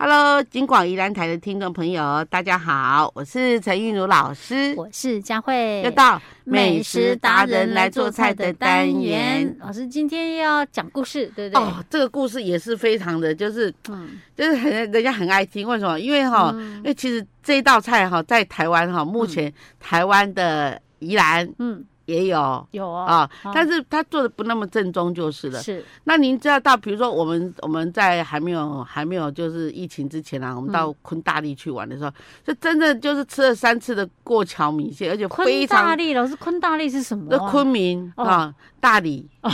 Hello，金广宜兰台的听众朋友，大家好，我是陈韵如老师，我是佳慧，又到美食达人来做菜的单元。老师今天要讲故事，对不对？哦，这个故事也是非常的，就是，嗯，就是很人家很爱听。为什么？因为哈，嗯、因为其实这道菜哈，在台湾哈，目前台湾的宜兰，嗯。也有有啊，但是他做的不那么正宗就是了。是，那您知道到，比如说我们我们在还没有还没有就是疫情之前啊，我们到昆大利去玩的时候，就真的就是吃了三次的过桥米线，而且非常。昆大利，老师，昆大利是什么？那昆明啊，大理。哦，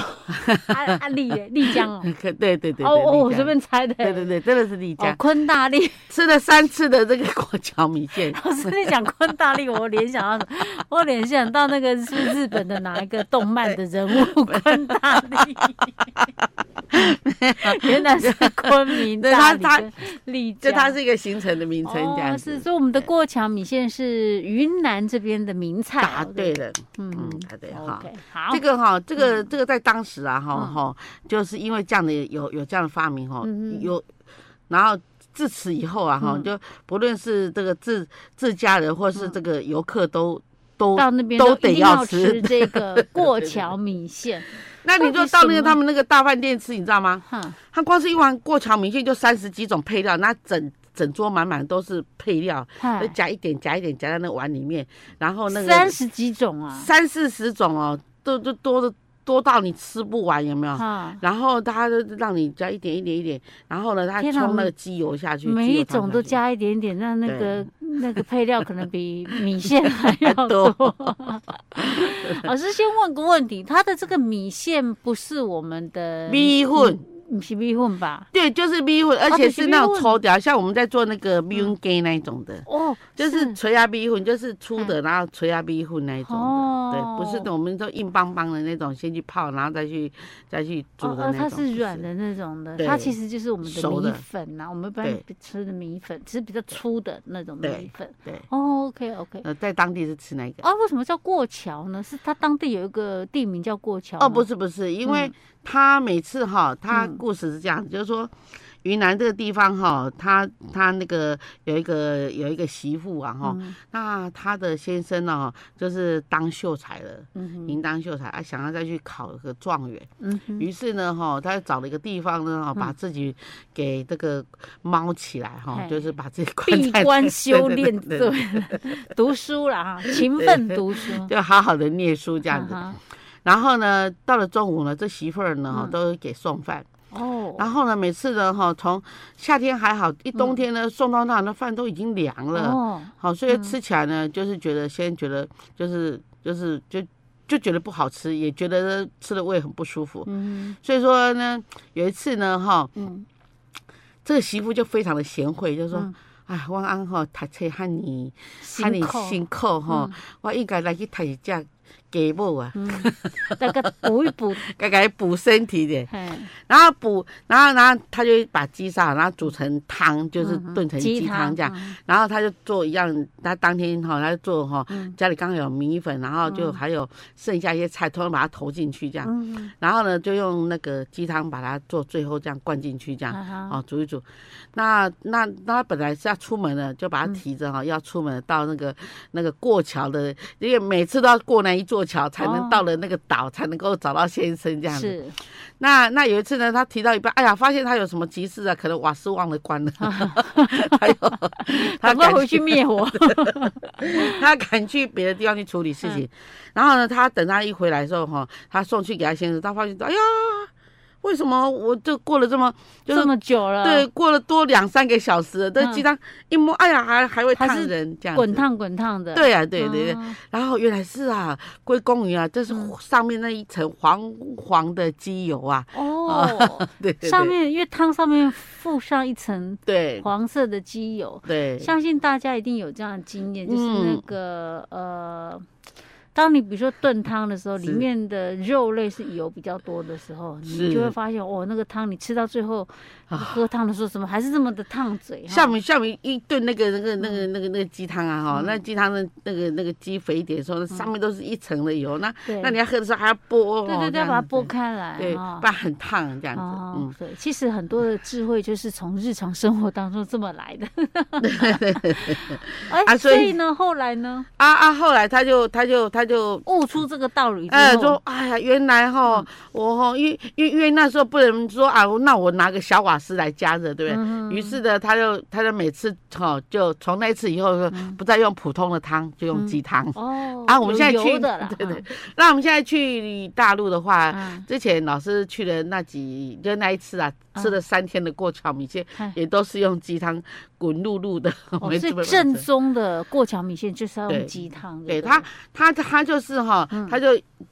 阿阿丽，丽江哦。对对对对。哦哦，我随便猜的。对对对，真的是丽江。昆大利吃了三次的这个过桥米线。老师，你讲昆大利，我联想到，我联想到那个是不是日本的哪一个？动漫的人物昆大利，原来是昆明大理丽江，就它是一个行程的名称，这样子。是说我们的过桥米线是云南这边的名菜。答对了，嗯，答对哈。好，这个哈，这个这个在当时啊，哈哈，就是因为这样的有有这样的发明哈，有，然后自此以后啊，哈，就不论是这个自自家人或是这个游客都。都到那边都得要吃这个 过桥米线，那你就到那个他们那个大饭店吃，你知道吗？哈，他光是一碗过桥米线就三十几种配料，那整整桌满满都是配料，夹一点夹一点夹在那碗里面，然后那个三十几种啊，三四十种哦，都都多的。多到你吃不完，有没有？然后他就让你加一点一点一点，然后呢，他冲那个机油下去，每一种都加一点点，那那个 那个配料可能比米线还要多。老师先问个问题，他的这个米线不是我们的米粉。不是米粉吧？对，就是米粉，而且是那种抽条，像我们在做那个米粉羹那一种的哦，就是垂压米粉，就是粗的，然后垂压米粉那一种的，对，不是我们说硬邦邦的那种，先去泡，然后再去再去煮的那种。它是软的那种的，它其实就是我们的米粉呐，我们一般吃的米粉，其实比较粗的那种米粉。对哦，OK OK。呃，在当地是吃那个。啊，为什么叫过桥呢？是它当地有一个地名叫过桥？哦，不是不是，因为。他每次哈，他故事是这样，就是说，云南这个地方哈，他他那个有一个有一个媳妇啊哈，那他的先生呢，就是当秀才了，应当秀才，啊，想要再去考个状元，于是呢哈，他就找了一个地方呢，哈，把自己给这个猫起来哈，就是把自己闭关修炼，对，读书了哈，勤奋读书，就好好的念书这样子。然后呢，到了中午呢，这媳妇儿呢都给送饭。哦。然后呢，每次呢哈，从夏天还好，一冬天呢送到那，那饭都已经凉了。哦。好，所以吃起来呢，就是觉得先觉得就是就是就就觉得不好吃，也觉得吃的胃很不舒服。嗯。所以说呢，有一次呢哈，嗯，这个媳妇就非常的贤惠，就说：“哎，我安哈读册喊你喊你辛苦哈，我应该来去读一下。”给补啊，那个补一补，给给补身体的。然后补，然后然后他就把鸡杀，然后煮成汤，就是炖成鸡汤这样。然后他就做一样，他当天哈，他就做哈，家里刚好有米粉，然后就还有剩下一些菜，通通把它投进去这样。然后呢，就用那个鸡汤把它做最后这样灌进去这样，哦，煮一煮。那那那他本来是要出门的，就把它提着哈，要出门到那个那个过桥的，因为每次都要过那一座。桥才能到了那个岛，才能够找到先生这样子。是，那那有一次呢，他提到一半，哎呀，发现他有什么急事啊，可能瓦斯忘了关了，还有 他赶回去灭火，他赶去别的地方去处理事情。然后呢，他等他一回来的时候，哈，他送去给他先生，他发现，哎呀。为什么我就过了这么这么久了？对，过了多两三个小时了，这鸡汤一摸，哎呀，还还会烫人，这样滚烫滚烫的。对啊，对对对。然后原来是啊，归功于啊，这是上面那一层黄黄的鸡油啊。哦，对，上面因为汤上面附上一层对黄色的鸡油。对，相信大家一定有这样的经验，就是那个呃。当你比如说炖汤的时候，里面的肉类是油比较多的时候，你就会发现哦，那个汤你吃到最后，喝汤的时候怎么还是这么的烫嘴？下面下面一炖那个那个那个那个那个鸡汤啊哈，那鸡汤的那个那个鸡肥一点的时候，上面都是一层的油，那那你要喝的时候还要剥，对对对，要把它剥开来，对，不然很烫这样子。嗯，对，其实很多的智慧就是从日常生活当中这么来的。哎，所以呢，后来呢？啊啊，后来他就他就他就悟出这个道理，哎，说哎呀，原来哈我哈，因为因为因为那时候不能说啊，那我拿个小瓦斯来加热，对不对？于是呢，他就他就每次哈，就从那次以后，不再用普通的汤，就用鸡汤。哦，啊，我们现在去，对对。那我们现在去大陆的话，之前老师去的那几就那一次啊。吃了三天的过桥米线，也都是用鸡汤滚漉漉的。哦，是正宗的过桥米线就是要用鸡汤。对他，他他就是哈，他就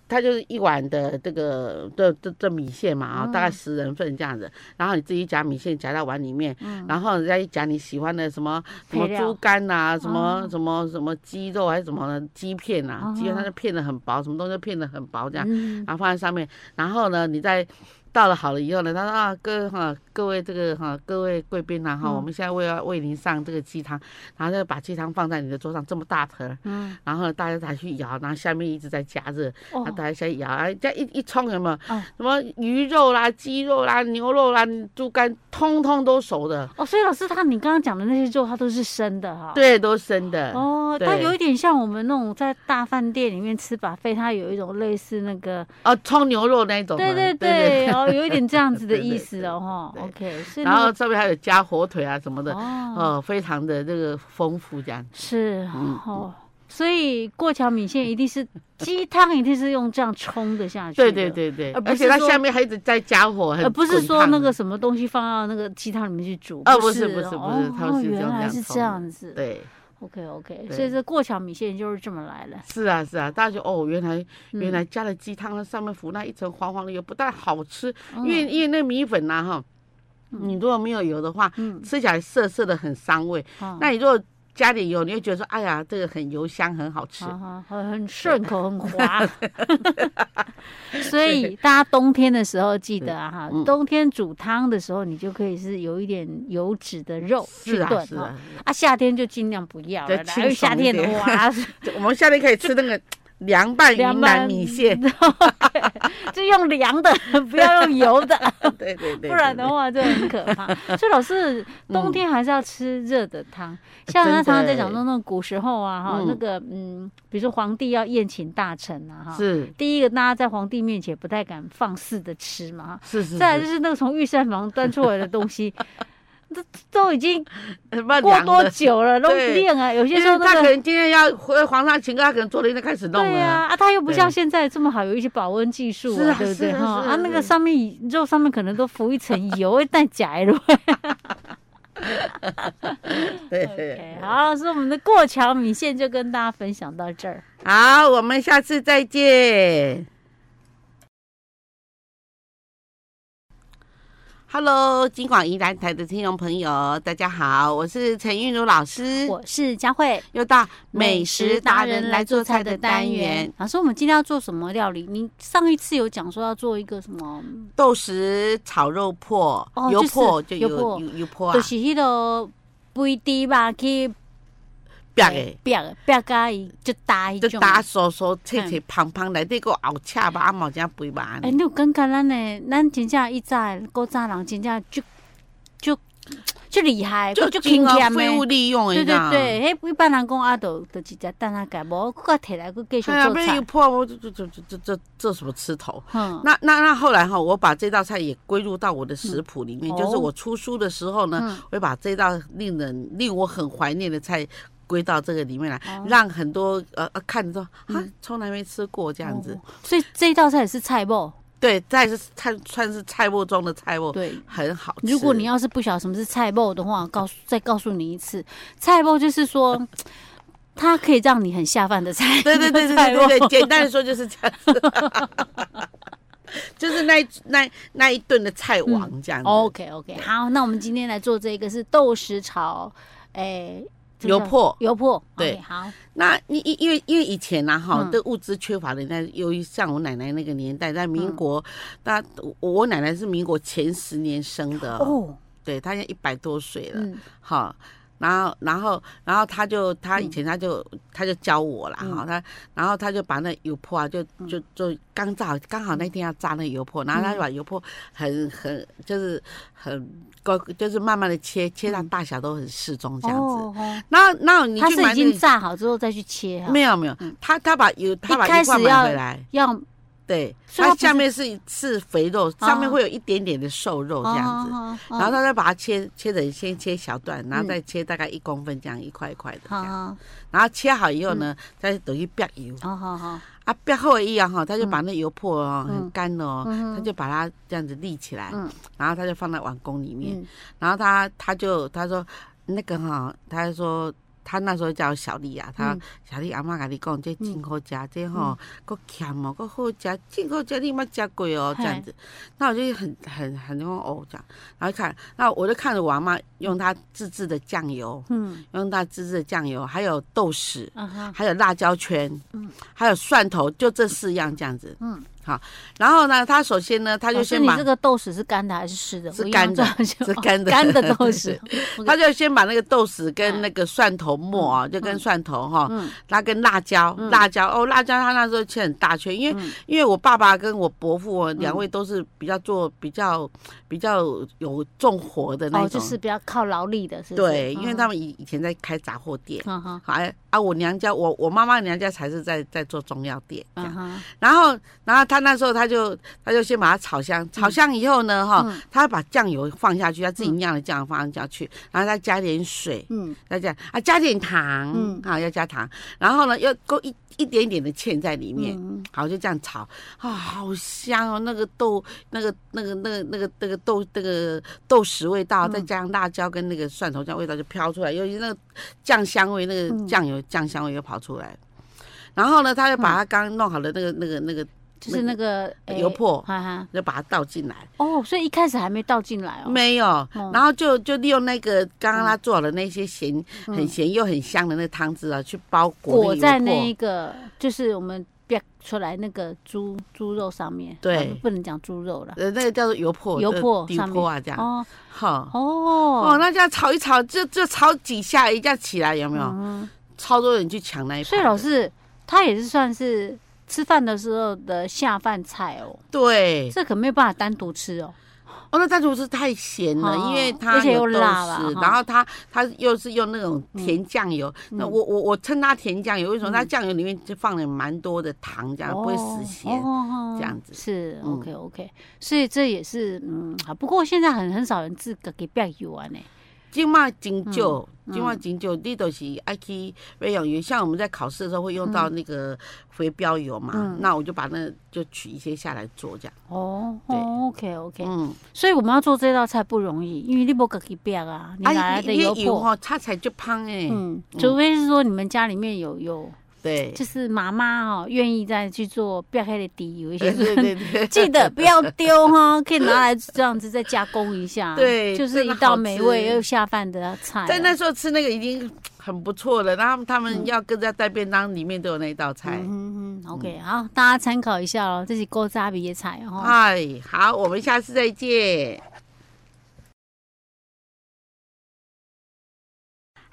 他就是一碗的这个这这这米线嘛啊，大概十人份这样子。然后你自己夹米线夹到碗里面，然后人家一夹你喜欢的什么什么猪肝呐，什么什么什么鸡肉还是什么鸡片呐，鸡片它就片的很薄，什么东西都片的很薄这样，然后放在上面。然后呢，你再。到了好了以后呢，他说啊，各哈各位这个哈各位贵宾呐哈，我们现在为要为您上这个鸡汤，然后就把鸡汤放在你的桌上这么大盆，嗯，然后大家才去舀，然后下面一直在加热，哦，大家先舀，哎，这样一一冲什么，什么鱼肉啦、鸡肉啦、牛肉啦、猪肝，通通都熟的。哦，所以老师他你刚刚讲的那些肉，它都是生的哈？对，都生的。哦，它有一点像我们那种在大饭店里面吃 buffet，它有一种类似那个哦，冲牛肉那一种。对对对。哦，有一点这样子的 意思哦，哈，OK，然后上面还有加火腿啊什么的，哦，非常的这个丰富这样。是，哦，所以过桥米线一定是鸡汤，一定是用这样冲的下去。对对对对，而且它下面还一直在加火，而不是说那个什么东西放到那个鸡汤里面去煮。哦，不是不是不是，它是原来是这样子。对。OK OK，所以这过桥米线就是这么来的。是啊是啊，大家就哦，原来原来加了鸡汤，那上面浮那一层黄黄的油，不但好吃，因为因为那米粉呐哈，你如果没有油的话，吃起来涩涩的很伤胃。那你如果加点油，你会觉得说，哎呀，这个很油香，很好吃，很很顺口，很滑。所以大家冬天的时候记得啊，哈，冬天煮汤的时候，你就可以是有一点油脂的肉去炖啊。啊，夏天就尽量不要了，因为夏天的话，我们夏天可以吃那个。凉拌云南米线，就用凉的，不要用油的。对对对，不然的话就很可怕。所以老师，冬天还是要吃热的汤。像他常常在讲说，那种古时候啊，哈，那个嗯，比如说皇帝要宴请大臣啊，哈，是第一个，大家在皇帝面前不太敢放肆的吃嘛，哈，是是。再来就是那个从御膳房端出来的东西。都都已经过多久了，都练啊。有些时候他可能今天要回皇上请客，他可能昨天就开始弄了。对呀，啊，他又不像现在这么好，有一些保温技术，对不对？哈，啊，那个上面肉上面可能都浮一层油，会带假的。对 对，好，所以我们的过桥米线就跟大家分享到这儿。好，我们下次再见。Hello，金广宜兰台的听众朋友，大家好，我是陈韵如老师，我是佳慧，又到美食达人来做菜的单元。老师，我们今天要做什么料理？你上一次有讲说要做一个什么豆豉炒肉破，油破就油油油破啊，就是那个肥猪肉去。煸的，煸的，煸甲伊就大一种，就大酥酥、脆脆、胖胖，内底个后恰吧，啊，冇正肥肉。哎，你有感觉咱呢？咱真正以前古早人真正就就就厉害，就就勤俭的。废物利用诶，对对对，迄一般人讲啊，都都直接等下改，无搁摕来搁继续做菜。哎呀，没有破，我这这这这这这什么吃头？嗯，那那那后来哈，我把这道菜也归入到我的食谱里面，就是我出书的时候呢，会把这道令人令我很怀念的菜。归到这个里面来，让很多呃呃看着说啊，从来没吃过这样子。所以这一道菜也是菜脯，对，这是菜算是菜脯中的菜脯，对，很好吃。如果你要是不晓得什么是菜脯的话，告诉再告诉你一次，菜脯就是说 它可以让你很下饭的菜。对对对对对对，简单的说就是这样子，就是那那那一顿的菜王这样子。OK OK，好，那我们今天来做这个是豆豉炒，哎。油粕，油粕，对，好。那你因因为因为以前呢，哈，这物资缺乏的，那由于像我奶奶那个年代，在民国，那我奶奶是民国前十年生的。哦，对她现在一百多岁了，好。然后，然后，然后他就他以前他就、嗯、他就教我了哈，嗯、他然后他就把那油泼啊，就就就刚炸，刚好那天要炸那油泼，然后他就把油泼很很就是很高，就是慢慢的切，切到大小都很适中这样子。那个、他是已经炸好之后再去切？没有没有，他他把油他把一块买回来要。对，它下面是是肥肉，上面会有一点点的瘦肉这样子，然后他再把它切切成先切小段，然后再切大概一公分这样一块一块的这样，然后切好以后呢，再等于煸油，好好好，啊煸后一样哈，他就把那油破哦很干哦，他就把它这样子立起来，然后他就放在碗公里面，然后他他就他说那个哈，他就说。他那时候叫小丽啊，他小丽阿妈甲你讲，这真好食，这吼够甜哦，够好食，真好食，你莫食过哦，这样子。那我就很很很那种哦这样，然后看，那我就看着我阿妈用她自制的酱油，嗯，用她自制的酱油，还有豆豉，还有辣椒圈，嗯，还有蒜头，就这四样这样子，嗯。好，然后呢，他首先呢，他就先把你这个豆豉是干的还是湿的？是干的，是干的，干的豆 豉。他就先把那个豆豉跟那个蒜头末啊，就跟蒜头哈，他跟辣椒，辣椒哦，辣椒他那时候切很大圈，因为因为我爸爸跟我伯父两位都是比较做比较比较有重活的那种，就是比较靠劳力的，是对，因为他们以以前在开杂货店，好啊，我娘家我我妈妈娘家才是在在做中药店，然后然后。他那时候他就他就先把它炒香，炒香以后呢，哈，他把酱油放下去，他自己酿的酱油放下去，然后再加点水，嗯，再加啊加点糖，嗯，好要加糖，然后呢要勾一一点点的芡在里面，好就这样炒，啊好香哦，那个豆那个那个那个那个那个豆那个豆豉味道，再加上辣椒跟那个蒜头酱味道就飘出来，尤其那个酱香味，那个酱油酱香味又跑出来，然后呢，他就把他刚弄好的那个那个那个。就是那个油泼，哈哈，就把它倒进来。哦，所以一开始还没倒进来哦。没有，然后就就利用那个刚刚他做好的那些咸、很咸又很香的那个汤汁啊，去包裹裹在那一个，就是我们煸出来那个猪猪肉上面。对，不能讲猪肉了。呃，那个叫做油泼，油泼上面啊，这样。哦，好。哦哦，那这样炒一炒，就就炒几下，一下起来有没有？嗯。超多人去抢那一盘。所以老师他也是算是。吃饭的时候的下饭菜哦，对，这可没有办法单独吃哦。哦，那单独吃太咸了，因为它而且又辣了，然后它它又是用那种甜酱油。那我我我称它甜酱油，为什么？它酱油里面就放了蛮多的糖，这样不会死咸，这样子是 OK OK。所以这也是嗯，不过现在很很少人自个给煸油啊呢。今嘛真少，今嘛真少，你都是爱去肥养油。像我们在考试的时候会用到那个回标油嘛，那我就把那就取一些下来做这样。哦，对，OK OK，嗯，所以我们要做这道菜不容易，因为你无自己变啊，你哪来的油泼？它才就胖哎。嗯，除非是说你们家里面有有。对，就是妈妈哦，愿意再去做不要开的底，有一些 对对对，记得不要丢哈，可以拿来这样子再加工一下。对，就是一道美味又下饭的菜。在那时候吃那个已经很不错了，然后他们要跟在带便当，里面都有那一道菜。嗯嗯，OK，好，大家参考一下哦，这是古早味的菜哦。嗨，好，我们下次再见。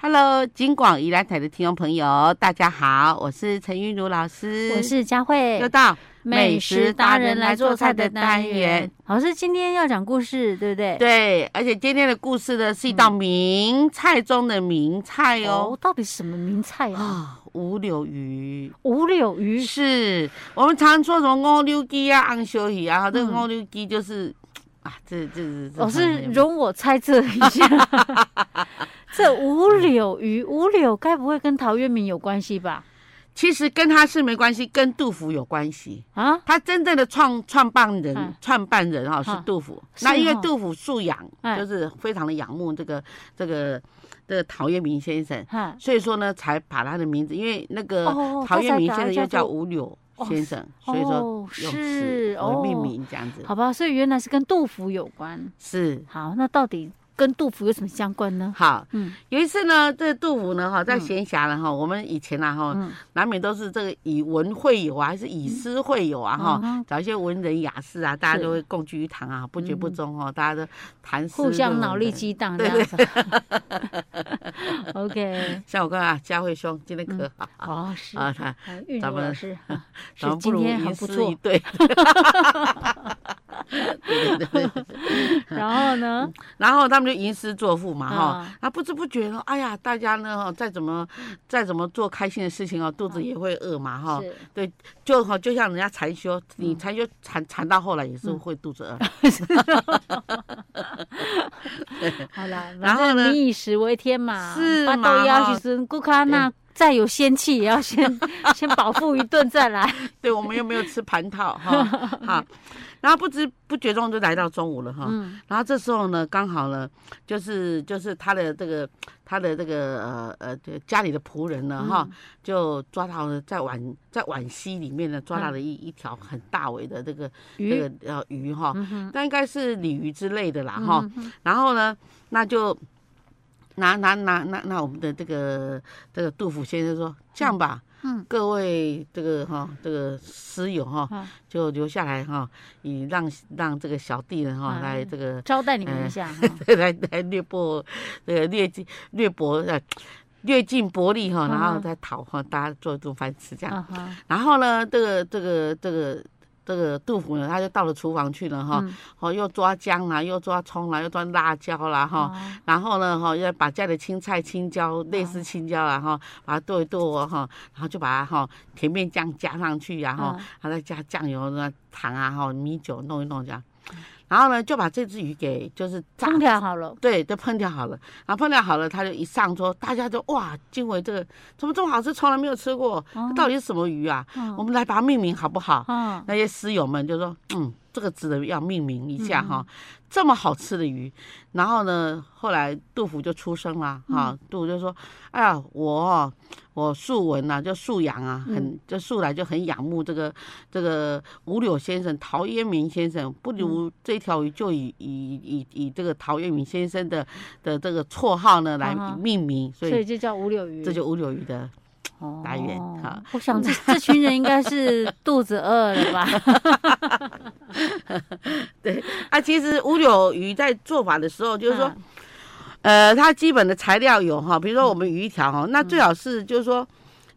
Hello，金广宜兰台的听众朋友，大家好，我是陈韵如老师，我是佳慧，又到美食达人来做菜的单元。老师今天要讲故事，对不对？对，而且今天的故事呢是一道名菜中的名菜哦。哦，到底什么名菜啊？啊，五柳鱼。五柳鱼是我们常说什么五柳鸡啊、昂修鱼啊，这个五柳鸡就是、嗯、啊，这这是。老师容我猜测一下。这五柳鱼，五柳该不会跟陶渊明有关系吧？其实跟他是没关系，跟杜甫有关系啊。他真正的创创办人、创办人哈是杜甫。那因为杜甫素养就是非常的仰慕这个这个这个陶渊明先生，所以说呢才把他的名字，因为那个陶渊明先生又叫五柳先生，所以说用此而命名这样子。好吧，所以原来是跟杜甫有关。是。好，那到底？跟杜甫有什么相关呢？好，嗯，有一次呢，这个杜甫呢，哈，在闲暇了哈，我们以前啊，哈，难免都是这个以文会友啊，还是以诗会友啊，哈，找一些文人雅士啊，大家都会共聚一堂啊，不绝不中哦，大家都谈诗，互相脑力激荡，对。对。OK，像我刚啊佳慧兄今天可好哦，是。啊，他咱们是，咱们不如吟诗一对。对 对对，然后呢？然后他们就吟诗作赋嘛，哈，那不知不觉呢，哎呀，大家呢哈，再怎么再怎么做开心的事情哦，肚子也会饿嘛，哈，对，就哈，就像人家禅修，你禅修禅禅到后来也是会肚子饿。好了，然后呢，民以食为天嘛，是嘛？都要去吃，顾看那再有仙气，也要先先饱腹一顿再来。对，我们又没有吃蟠桃，哈，好。然后不知不觉中就来到中午了哈，嗯、然后这时候呢，刚好呢，就是就是他的这个他的这个呃呃家里的仆人呢哈，嗯、就抓到了在碗在碗溪里面呢抓到了一、嗯、一条很大尾的这个鱼？这个呃鱼哈，那、应该是鲤鱼之类的啦哈，嗯、然后呢，那就拿拿拿拿那我们的这个这个杜甫先生说这样吧。各位这个哈，这个师友哈，就留下来哈，以让让这个小弟呢哈来这个招待你们一下，来来略博这个略尽略博呃略尽薄力哈，然后再讨哈，大家做一顿饭吃这样，然后呢，这个这个这个。这个杜甫呢，他就到了厨房去了哈，哦，又抓姜啦，又抓葱啦，又抓辣椒啦哈，然后呢，哈，要把家里青菜、青椒、类似青椒啊哈，把它剁一剁哈，然后就把它哈甜面酱加上去，然后还再加酱油、那糖啊哈、米酒弄一弄这样。然后呢，就把这只鱼给就是烹调好了，对，都烹调好了。然后烹调好了，他就一上桌，大家就哇，惊为这个怎么这么好吃，从来没有吃过，这到底是什么鱼啊？嗯、我们来把它命名好不好？嗯、那些诗友们就说，嗯。这个值得要命名一下哈，这么好吃的鱼，然后呢，后来杜甫就出生了哈，杜甫就说：“哎呀，我我素闻呐，就素养啊，很就素来就很仰慕这个这个五柳先生陶渊明先生，不如这条鱼就以以以以这个陶渊明先生的的这个绰号呢来命名，所以所以就叫五柳鱼，这就五柳鱼的。”来源哈，我想这这群人应该是肚子饿了吧？对啊，其实五柳鱼在做法的时候，就是说，呃，它基本的材料有哈，比如说我们鱼条哈，那最好是就是说。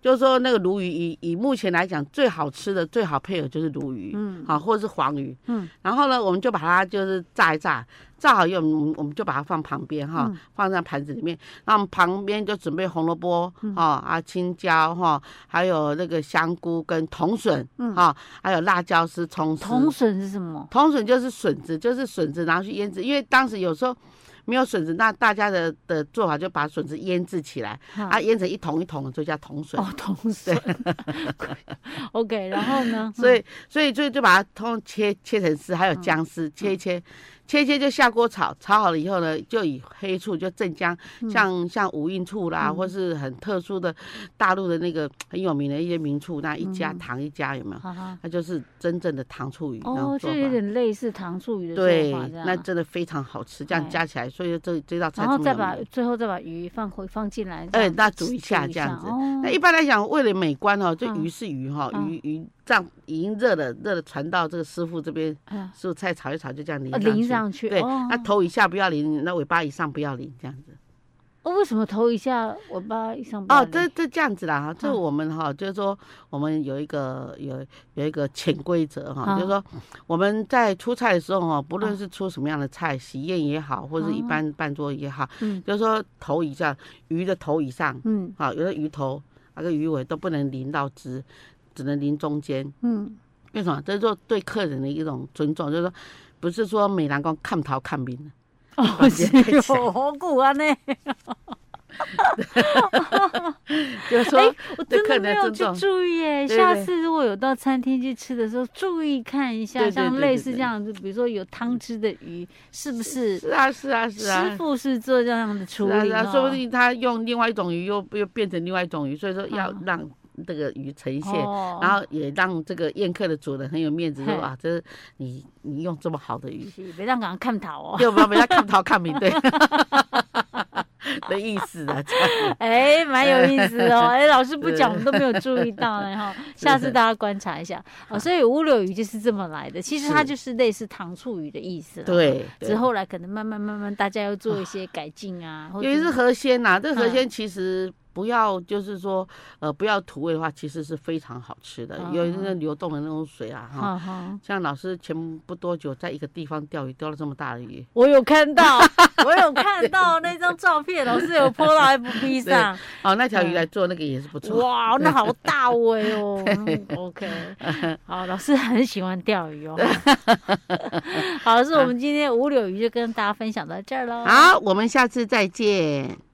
就是说那个鲈鱼以以目前来讲最好吃的最好配合就是鲈鱼，嗯，好或者是黄鱼，嗯，然后呢我们就把它就是炸一炸，炸好以后我们我们就把它放旁边哈，放在盘子里面，那我们旁边就准备红萝卜，哈啊青椒哈，还有那个香菇跟铜笋，嗯哈，还有辣椒丝葱丝。铜笋是什么？铜笋就是笋子，就是笋子然后去腌制，因为当时有时候。没有笋子，那大家的的做法就把笋子腌制起来，啊，腌成一桶一桶的，就叫铜笋。哦，铜笋。OK，然后呢？所以，所以就就把它通切切成丝，还有姜丝，切一切。切切就下锅炒，炒好了以后呢，就以黑醋就镇江，像像五印醋啦，或是很特殊的大陆的那个很有名的一些名醋，那一加糖一加有没有？那就是真正的糖醋鱼。哦，就有点类似糖醋鱼的做法，那真的非常好吃。这样加起来，所以这这道菜。然后再把最后再把鱼放回放进来。哎，那煮一下这样子。那一般来讲，为了美观哦，这鱼是鱼哈，鱼鱼。这样已经热了，热了传到这个师傅这边，师傅菜炒一炒，就这样淋上去。淋上去，对，那头以下不要淋，那尾巴以上不要淋，这样子。哦，为什么头以下尾巴以上不？哦，这这这样子啦哈，这我们哈就是说，我们有一个有有一个潜规则哈，就是说我们在出菜的时候哈，不论是出什么样的菜，喜宴也好，或者一般办桌也好，嗯，就是说头以下鱼的头以上，嗯，好，有的鱼头那个鱼尾都不能淋到汁。只能淋中间，嗯，为什么？这是说对客人的一种尊重，就是说，不是说美男光看头看面哦，好古啊呢，就是说，哎，我真的没有去注意哎，下次如果有到餐厅去吃的时候，注意看一下，像类似这样子，比如说有汤汁的鱼，是不是？是啊，是啊，是啊，师傅是做这样的处理，说不定他用另外一种鱼，又又变成另外一种鱼，所以说要让。这个鱼呈现，然后也让这个宴客的主人很有面子，说啊，这是你你用这么好的鱼，别让人看头哦，对吧？别让看头看明对。的意思啊，哎，蛮有意思哦。哎，老师不讲，我们都没有注意到呢哈。下次大家观察一下哦。所以乌柳鱼就是这么来的，其实它就是类似糖醋鱼的意思。对，之后来可能慢慢慢慢，大家要做一些改进啊。因为是河鲜呐，这河鲜其实。不要，就是说，呃，不要土味的话，其实是非常好吃的。有那个流动的那种水啊，哈，像老师前不多久在一个地方钓鱼，钓了这么大的鱼。我有看到，我有看到那张照片，老师有 po 到 FB 上。哦，那条鱼来做那个也是不错。哇，那好大 尾哦。OK，好，老师很喜欢钓鱼哦。好，是，我们今天五柳鱼就跟大家分享到这儿喽。好，我们下次再见。